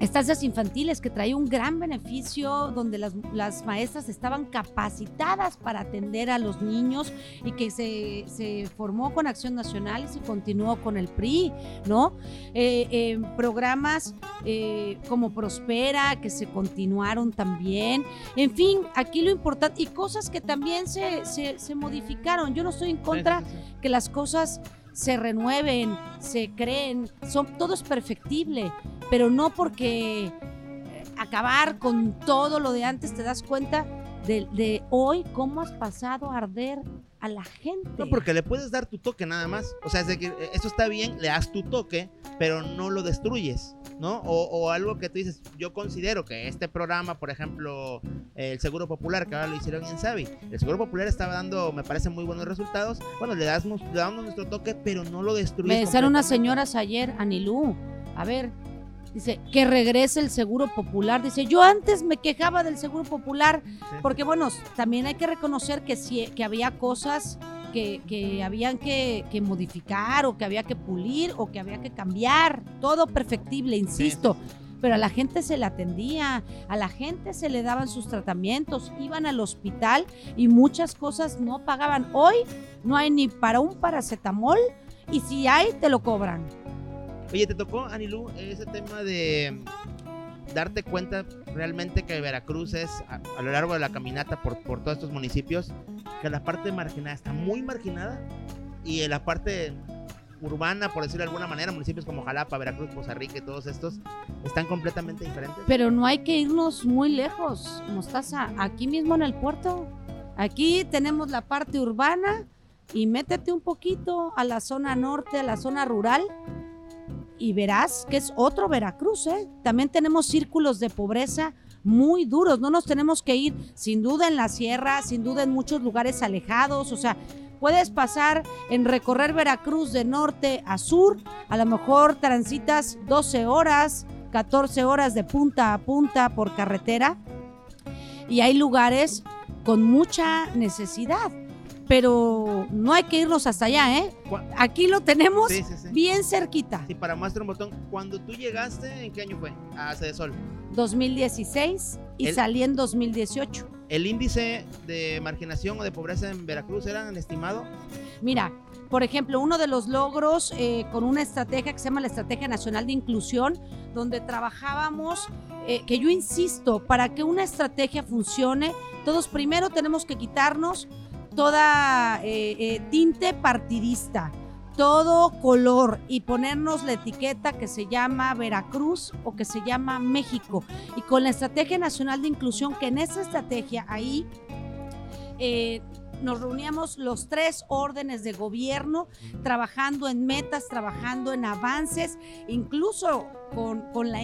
estancias infantiles que traía un gran beneficio donde las, maestras estaban capacitadas para atender a los niños y que se, formó con Acción Nacional y se continuó con el PRI, ¿no? Eh, programas eh, como Prospera que se continuaron también. En fin, aquí lo importante y cosas que también se, se modificaron. Yo no estoy en contra que las cosas se renueven, se creen, son, todo es perfectible, pero no porque eh, acabar con todo lo de antes te das cuenta de, hoy cómo has pasado a arder a la gente. No, porque le puedes dar tu toque nada más. O sea, es de que eh, esto está bien, le das tu toque, pero no lo destruyes, ¿no? O, algo que tú dices, yo considero que este programa, por ejemplo, el Seguro Popular, que ahora lo hicieron en Savi, el Seguro Popular estaba dando, me parece, muy buenos resultados. Bueno, le, damos, le damos nuestro toque, pero no lo destruyes. Me decían unas señoras ayer, Anilú, a ver, Dice, que regrese el Seguro Popular. Dice, yo antes me quejaba del Seguro Popular, porque bueno, también hay que reconocer que, sí, que había cosas que, que habían que, modificar o que había que pulir o que había que cambiar. Todo perfectible, insisto. Pero a la gente se le atendía, a la gente se le daban sus tratamientos, iban al hospital y muchas cosas no pagaban. Hoy no hay ni para un paracetamol y si hay, te lo cobran. Oye, ¿te tocó, Anilú, ese tema de darte cuenta realmente que Veracruz es, a, lo largo de la caminata por, por todos estos municipios, que la parte marginada está muy marginada y en la parte urbana, por decirlo de alguna manera, municipios como Jalapa, Veracruz, Costa Rica y todos estos están completamente diferentes. Pero no hay que irnos muy lejos, Mostaza, aquí mismo en el puerto. Aquí tenemos la parte urbana y métete un poquito a la zona norte, a la zona rural y verás que es otro Veracruz. ¿eh? También tenemos círculos de pobreza muy duros. No nos tenemos que ir sin duda en la sierra, sin duda en muchos lugares alejados. O sea, puedes pasar en recorrer Veracruz de norte a sur. A lo mejor transitas 12 horas, 14 horas de punta a punta por carretera. Y hay lugares con mucha necesidad pero no hay que irnos hasta allá, ¿eh? Aquí lo tenemos bien cerquita. Sí, para muestra un botón, cuando tú llegaste, ¿en qué año fue? A Sol. 2016 y salí en 2018. ¿El índice de marginación o de pobreza en Veracruz era estimado? Mira, por ejemplo, uno de los logros eh, con una estrategia que se llama la Estrategia Nacional de Inclusión, donde trabajábamos, eh, que yo insisto, para que una estrategia funcione, todos primero tenemos que quitarnos toda eh, eh, tinte partidista, todo color y ponernos la etiqueta que se llama Veracruz o que se llama México. Y con la Estrategia Nacional de Inclusión, que en esa estrategia ahí eh, nos reuníamos los tres órdenes de gobierno trabajando en metas, trabajando en avances, incluso con, con la,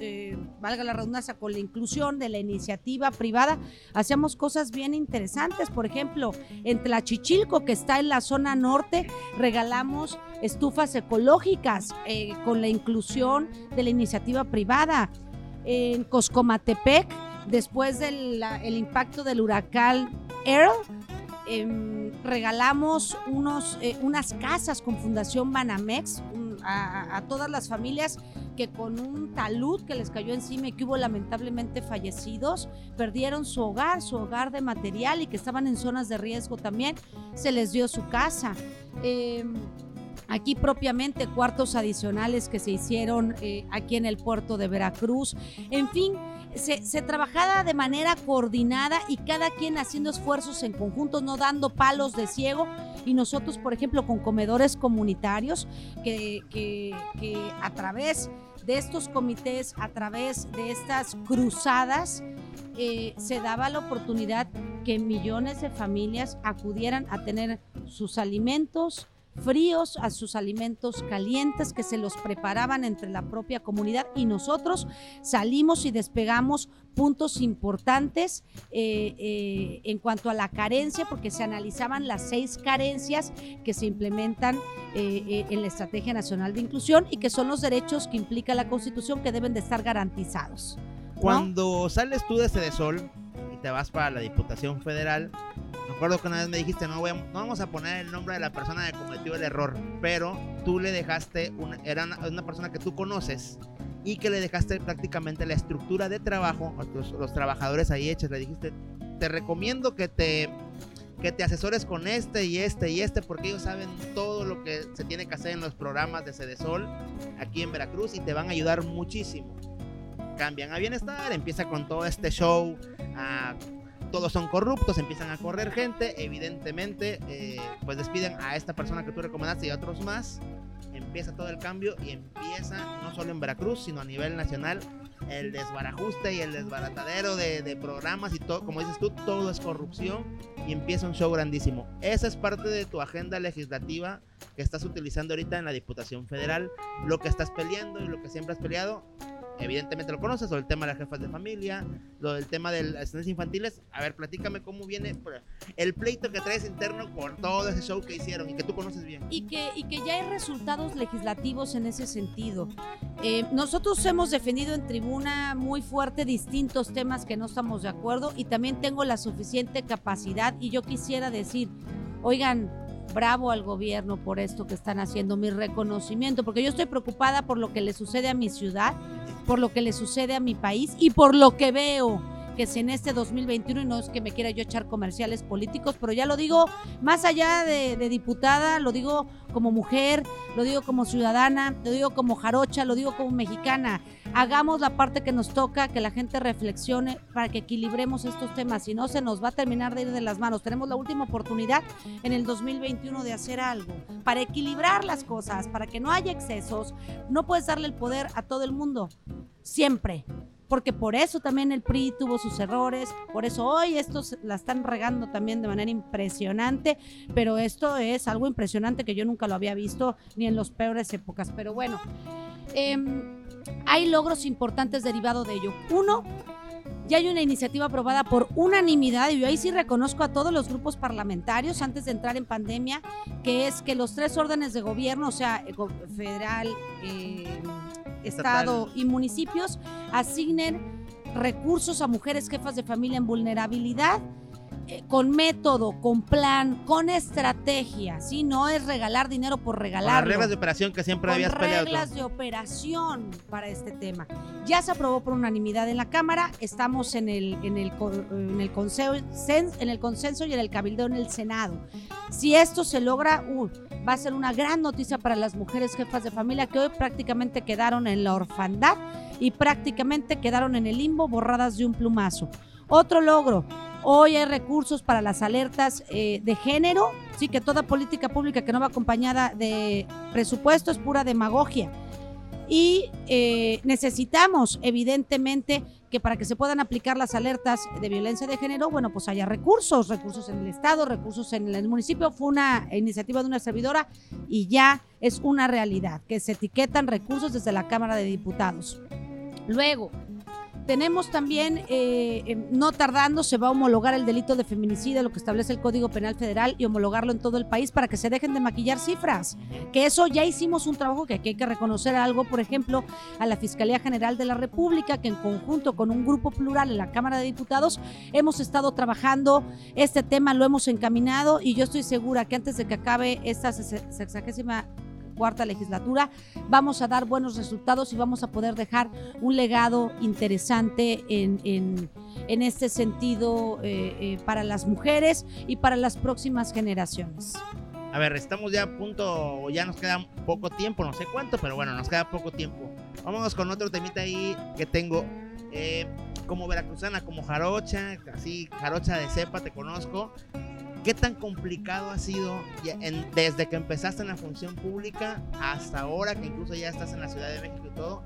eh, valga la redundancia, con la inclusión de la iniciativa privada, hacíamos cosas bien interesantes. Por ejemplo, en Tlachichilco, que está en la zona norte, regalamos estufas ecológicas eh, con la inclusión de la iniciativa privada. En Coscomatepec, después del impacto del huracán Earl, Em, regalamos unos, eh, unas casas con Fundación Banamex a, todas las familias que con un talud que les cayó encima y que hubo lamentablemente fallecidos, perdieron su hogar, su hogar de material y que estaban en zonas de riesgo también, se les dio su casa. Em, aquí propiamente cuartos adicionales que se hicieron eh, aquí en el puerto de Veracruz. En fin, se, trabajaba de manera coordinada y cada quien haciendo esfuerzos en conjunto, no dando palos de ciego. Y nosotros, por ejemplo, con comedores comunitarios, que, que, a través de estos comités, a través de estas cruzadas, eh, se daba la oportunidad que millones de familias acudieran a tener sus alimentos, fríos a sus alimentos calientes que se los preparaban entre la propia comunidad y nosotros salimos y despegamos puntos importantes eh, eh, en cuanto a la carencia, porque se analizaban las seis carencias que se implementan eh, en la Estrategia Nacional de Inclusión y que son los derechos que implica la Constitución que deben de estar garantizados. Cuando sales tú de este Sol y te vas para la Diputación Federal, Recuerdo que una vez me dijiste, no, vamos a poner el nombre de la persona que cometió el error, pero tú le dejaste, una, era una, persona que tú conoces y que le dejaste prácticamente la estructura de trabajo, los, los trabajadores ahí hechos, le dijiste, te recomiendo que te que te asesores con este y este y este, porque ellos saben todo lo que se tiene que hacer en los programas de Cedesol aquí en Veracruz y te van a ayudar muchísimo. Cambian a bienestar, empieza con todo este show, a todos son corruptos, empiezan a correr gente, evidentemente, eh, pues despiden a esta persona que tú recomendaste y a otros más. empieza todo el cambio y empieza no solo en Veracruz, sino a nivel nacional el desbarajuste y el desbaratadero de, programas y todo, como dices tú, todo es corrupción y empieza un show grandísimo. Esa es parte de tu agenda legislativa que estás utilizando ahorita en la Diputación Federal, lo que estás peleando y lo que siempre has peleado evidentemente lo conoces, o el tema de las jefas de familia, lo del tema de las estancias infantiles. A ver, platícame cómo viene el pleito que traes interno por todo ese show que hicieron y que tú conoces bien. Y que, y que ya hay resultados legislativos en ese sentido. Eh, nosotros hemos defendido en tribuna muy fuerte distintos temas que no estamos de acuerdo y también tengo la suficiente capacidad y yo quisiera decir, oigan, bravo al gobierno por esto que están haciendo, mi reconocimiento, porque yo estoy preocupada por lo que le sucede a mi ciudad, por lo que le sucede a mi país y por lo que veo que si en este 2021, y no es que me quiera yo echar comerciales políticos, pero ya lo digo más allá de, diputada, lo digo como mujer, lo digo como ciudadana, lo digo como jarocha, lo digo como mexicana. Hagamos la parte que nos toca, que la gente reflexione para que equilibremos estos temas, si no se nos va a terminar de ir de las manos. Tenemos la última oportunidad en el 2021 de hacer algo para equilibrar las cosas, para que no haya excesos. No puedes darle el poder a todo el mundo, siempre porque por eso también el PRI tuvo sus errores, por eso hoy estos la están regando también de manera impresionante, pero esto es algo impresionante que yo nunca lo había visto ni en las peores épocas. Pero bueno, em, hay logros importantes derivados de ello. Uno, ya hay una iniciativa aprobada por unanimidad, y yo ahí sí reconozco a todos los grupos parlamentarios antes de entrar en pandemia, que es que los tres órdenes de gobierno, o sea, federal, eh, Estado y municipios asignen recursos a mujeres jefas de familia en vulnerabilidad eh, con método, con plan, con estrategia, ¿sí? No es regalar dinero por regalar. Las reglas de operación que siempre habías peleado. reglas de operación para este tema. Ya se aprobó por unanimidad en la Cámara, estamos en el, en el, en el, consenso, en el consenso y en el cabildeo en el Senado. Si esto se logra, uh, va a ser una gran noticia para las mujeres jefas de familia que hoy prácticamente quedaron en la orfandad y prácticamente quedaron en el limbo borradas de un plumazo. Otro logro, Hoy hay recursos para las alertas eh, de género, sí que toda política pública que no va acompañada de presupuesto es pura demagogia. Y eh, necesitamos, evidentemente, que para que se puedan aplicar las alertas de violencia de género, bueno, pues haya recursos, recursos en el Estado, recursos en el municipio. Fue una iniciativa de una servidora y ya es una realidad, que se etiquetan recursos desde la Cámara de Diputados. Luego, tenemos también, eh, em, no tardando, se va a homologar el delito de feminicidio, lo que establece el Código Penal Federal, y homologarlo en todo el país para que se dejen de maquillar cifras. Que eso ya hicimos un trabajo que aquí hay que reconocer algo, por ejemplo, a la Fiscalía General de la República, que en conjunto con un grupo plural en la Cámara de Diputados hemos estado trabajando este tema, lo hemos encaminado y yo estoy segura que antes de que acabe esta sexagésima cuarta legislatura, vamos a dar buenos resultados y vamos a poder dejar un legado interesante en, en, este sentido eh, eh, para las mujeres y para las próximas generaciones. A ver, estamos ya a punto, ya nos queda poco tiempo, no sé cuánto, pero bueno, nos queda poco tiempo. Vámonos con otro temita ahí que tengo. Eh, como veracruzana, como jarocha, así jarocha de cepa, te conozco. ¿Qué tan complicado ha sido desde que empezaste en la función pública hasta ahora, que incluso ya estás en la Ciudad de México y todo?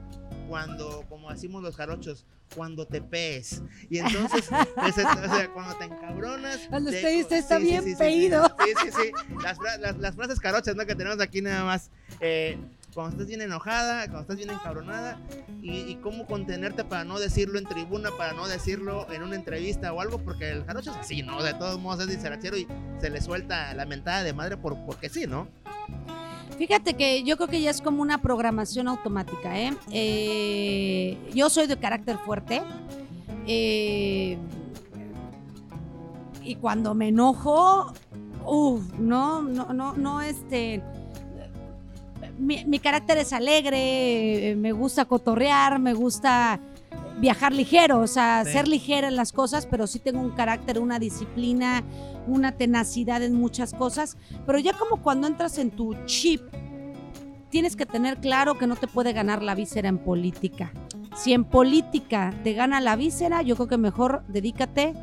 Cuando, como decimos los jarochos, cuando te pees. Y entonces, o sea, cuando te encabronas. Cuando usted dice está bien peído. Sí, sí, sí. Las, las, las, frases carochas, ¿no? Que tenemos aquí nada más. Eh, cuando estás bien enojada, cuando estás bien encabronada, y, cómo contenerte para no decirlo en tribuna, para no decirlo en una entrevista o algo, porque el jarocho es así, ¿no? De todos modos es dicerachero y se le suelta la mentada de madre por, porque sí, ¿no? Fíjate que yo creo que ya es como una programación automática, ¿eh? eh yo soy de carácter fuerte. Eh, y cuando me enojo, uff, no, no, no, no, este mi, carácter es alegre, me gusta cotorrear, me gusta viajar ligero, o sea, ser ligera en las cosas, pero sí tengo un carácter, una disciplina, una tenacidad en muchas cosas. Pero ya como cuando entras en tu chip, tienes que tener claro que no te puede ganar la víscera en política. Si en política te gana la víscera, yo creo que mejor dedícate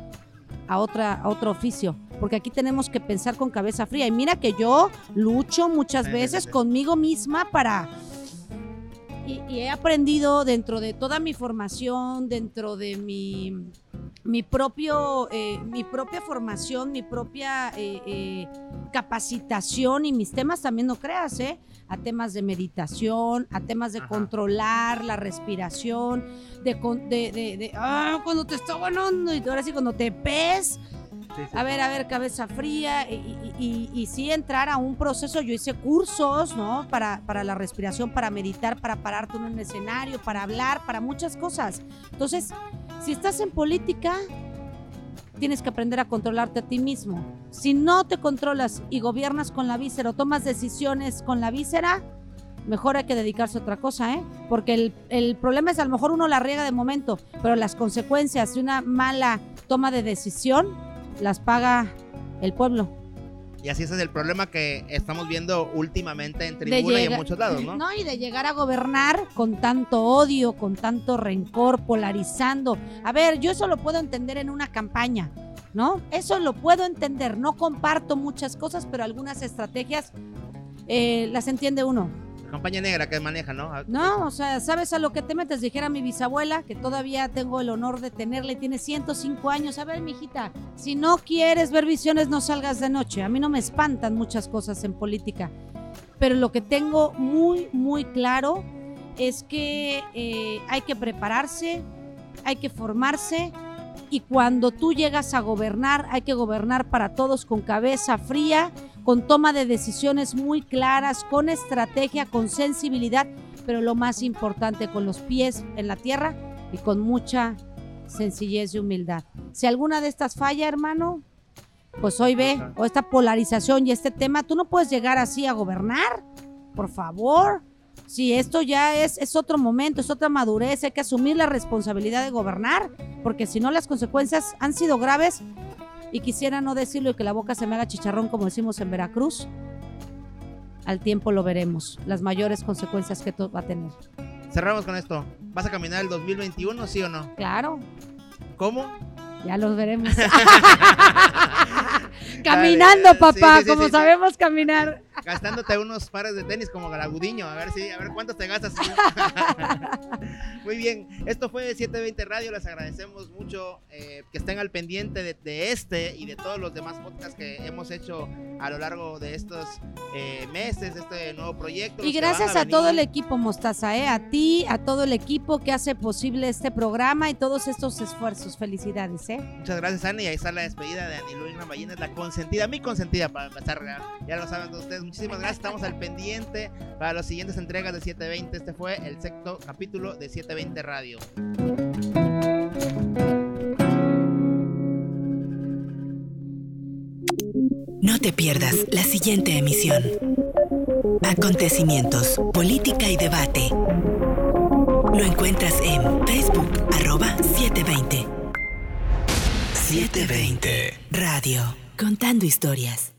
a, otra, a otro oficio. porque aquí tenemos que pensar con cabeza fría. Y mira que yo lucho muchas veces conmigo misma para... Y, y he aprendido dentro de toda mi formación, dentro de mi mi propio, eh, mi propia formación, mi propia eh, eh, capacitación y mis temas también no creas, ¿eh? A temas de meditación, a temas de controlar la respiración, de, de, de, ah, cuando te está ganando y ahora sí cuando te ves. A ver, a ver, cabeza fría y, y, y, sí entrar a un proceso. Yo hice cursos, ¿no? Para, para la respiración, para meditar, para pararte en un escenario, para hablar, para muchas cosas. Entonces, si estás en política, tienes que aprender a controlarte a ti mismo. Si no te controlas y gobiernas con la víscera o tomas decisiones con la víscera, mejor hay que dedicarse a otra cosa, ¿eh? Porque el, el, problema es a lo mejor uno la riega de momento, pero las consecuencias de una mala toma de decisión las paga el pueblo. Y así ese es el problema que estamos viendo últimamente en tribuna y en muchos lados, ¿no? No, y de llegar a gobernar con tanto odio, con tanto rencor, polarizando. A ver, yo eso lo puedo entender en una campaña, ¿no? Eso lo puedo entender. No comparto muchas cosas, pero algunas estrategias eh, las entiende uno campaña negra que maneja, ¿no? No, o sea, ¿sabes a lo que te metes? Dijera mi bisabuela, que todavía tengo el honor de tenerle, tiene 105 años. A ver, mijita, si no quieres ver visiones, no salgas de noche. A mí no me espantan muchas cosas en política. Pero lo que tengo muy, muy claro es que eh, hay que prepararse, hay que formarse y cuando tú llegas a gobernar, hay que gobernar para todos con cabeza fría, con toma de decisiones muy claras, con estrategia, con sensibilidad, pero lo más importante, con los pies en la tierra y con mucha sencillez y humildad. Si alguna de estas falla, hermano, pues hoy ve, o esta polarización y este tema, tú no puedes llegar así a gobernar, por favor. Si esto ya es, es otro momento, es otra madurez, hay que asumir la responsabilidad de gobernar, porque si no las consecuencias han sido graves y quisiera no decirlo y que la boca se me haga chicharrón como decimos en Veracruz. Al tiempo lo veremos, las mayores consecuencias que esto va a tener. Cerramos con esto. ¿Vas a caminar el 2021, sí o no? Claro. ¿Cómo? Ya los veremos. Caminando, papá, como sabemos caminar. Gastándote unos pares de tenis como Galagudiño, a ver si, a ver cuántos te gastas. Muy bien, esto fue 720 Radio, les agradecemos mucho eh, que estén al pendiente de, este y de todos los demás podcasts que hemos hecho a lo largo de estos eh, meses, este nuevo proyecto. Y gracias a, todo el equipo Mostaza, eh, a ti, a todo el equipo que hace posible este programa y todos estos esfuerzos. Felicidades. ¿eh? Muchas gracias, Ani, y ahí está la despedida de Ani Luis Ballines, la consentida, mi consentida para empezar, ya lo saben ustedes. Muchísimas gracias, estamos al pendiente para las siguientes entregas de 720. Este fue el sexto capítulo de 720 Radio. No te pierdas la siguiente emisión. Acontecimientos, política y debate. Lo encuentras en Facebook, arroba 720. 720 Radio. Contando historias.